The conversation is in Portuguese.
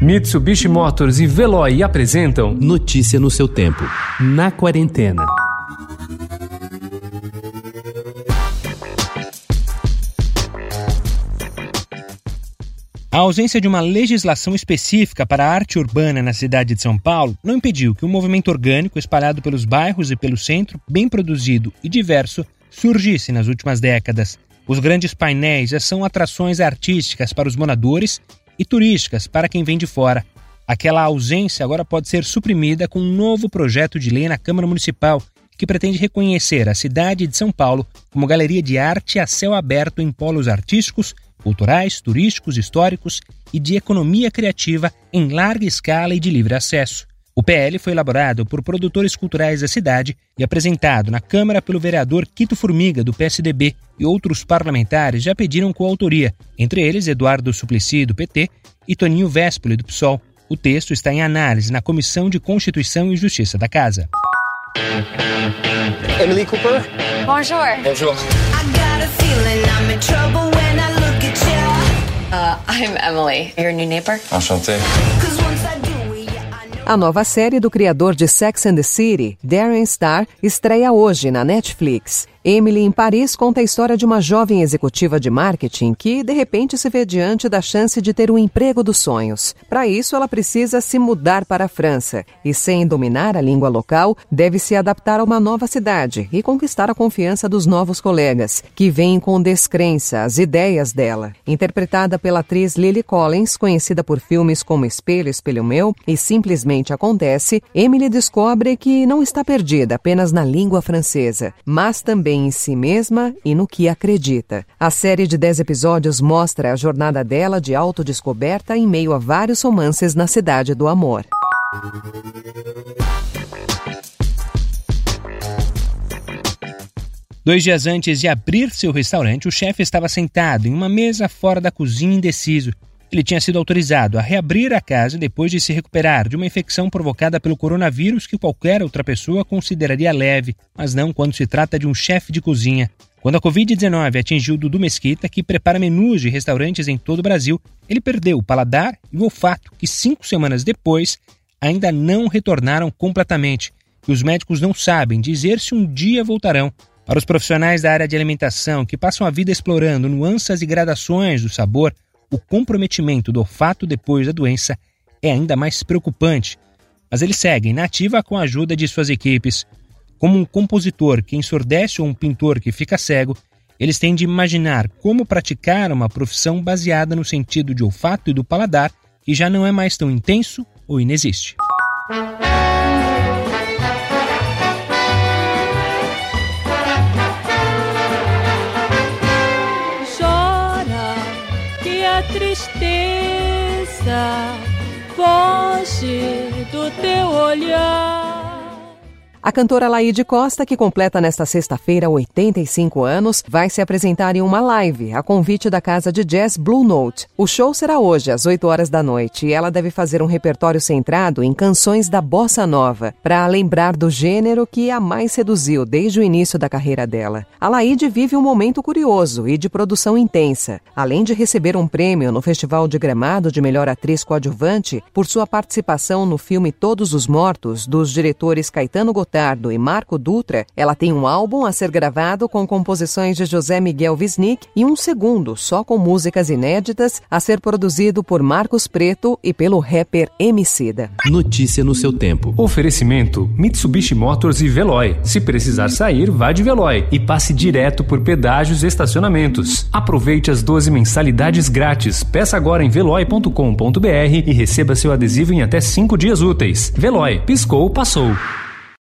Mitsubishi Motors e Veloy apresentam Notícia no seu tempo. Na quarentena. A ausência de uma legislação específica para a arte urbana na cidade de São Paulo não impediu que um movimento orgânico espalhado pelos bairros e pelo centro, bem produzido e diverso, surgisse nas últimas décadas. Os grandes painéis já são atrações artísticas para os moradores e turísticas para quem vem de fora. Aquela ausência agora pode ser suprimida com um novo projeto de lei na Câmara Municipal que pretende reconhecer a cidade de São Paulo como galeria de arte a céu aberto em polos artísticos, culturais, turísticos, históricos e de economia criativa em larga escala e de livre acesso. O PL foi elaborado por produtores culturais da cidade e apresentado na Câmara pelo vereador Quito Formiga, do PSDB, e outros parlamentares já pediram coautoria, entre eles Eduardo Suplicy, do PT, e Toninho Véspoli, do PSOL. O texto está em análise na Comissão de Constituição e Justiça da Casa. Emily Cooper. Bonjour. Bonjour. Uh, I'm Emily, your new neighbor. Enchanté. A nova série do criador de Sex and the City, Darren Star, estreia hoje na Netflix. Emily em Paris conta a história de uma jovem executiva de marketing que, de repente, se vê diante da chance de ter o um emprego dos sonhos. Para isso, ela precisa se mudar para a França e, sem dominar a língua local, deve se adaptar a uma nova cidade e conquistar a confiança dos novos colegas, que veem com descrença as ideias dela. Interpretada pela atriz Lily Collins, conhecida por filmes como Espelho, Espelho Meu e Simplesmente Acontece, Emily descobre que não está perdida apenas na língua francesa, mas também em si mesma e no que acredita. A série de 10 episódios mostra a jornada dela de autodescoberta em meio a vários romances na Cidade do Amor. Dois dias antes de abrir seu restaurante, o chefe estava sentado em uma mesa fora da cozinha indeciso. Ele tinha sido autorizado a reabrir a casa depois de se recuperar de uma infecção provocada pelo coronavírus que qualquer outra pessoa consideraria leve, mas não quando se trata de um chefe de cozinha. Quando a Covid-19 atingiu Dudu Mesquita, que prepara menus de restaurantes em todo o Brasil, ele perdeu o paladar e o olfato, que cinco semanas depois ainda não retornaram completamente. E os médicos não sabem dizer se um dia voltarão. Para os profissionais da área de alimentação que passam a vida explorando nuances e gradações do sabor, o comprometimento do olfato depois da doença é ainda mais preocupante, mas eles seguem na ativa com a ajuda de suas equipes. Como um compositor que ensurdece ou um pintor que fica cego, eles têm de imaginar como praticar uma profissão baseada no sentido de olfato e do paladar, que já não é mais tão intenso ou inexiste. Tristeza foge do teu olhar. A cantora Laide Costa, que completa nesta sexta-feira 85 anos, vai se apresentar em uma live a convite da casa de jazz Blue Note. O show será hoje, às 8 horas da noite, e ela deve fazer um repertório centrado em canções da bossa nova, para lembrar do gênero que a mais seduziu desde o início da carreira dela. A Laide vive um momento curioso e de produção intensa. Além de receber um prêmio no Festival de Gramado de Melhor Atriz Coadjuvante por sua participação no filme Todos os Mortos, dos diretores Caetano Gotardo Ricardo e Marco Dutra, ela tem um álbum a ser gravado com composições de José Miguel Wisnik e um segundo só com músicas inéditas a ser produzido por Marcos Preto e pelo rapper Emicida. Notícia no seu tempo. Oferecimento: Mitsubishi Motors e Veloy. Se precisar sair, vá de Veloy e passe direto por pedágios e estacionamentos. Aproveite as 12 mensalidades grátis. Peça agora em veloy.com.br e receba seu adesivo em até 5 dias úteis. Veloy, piscou, passou.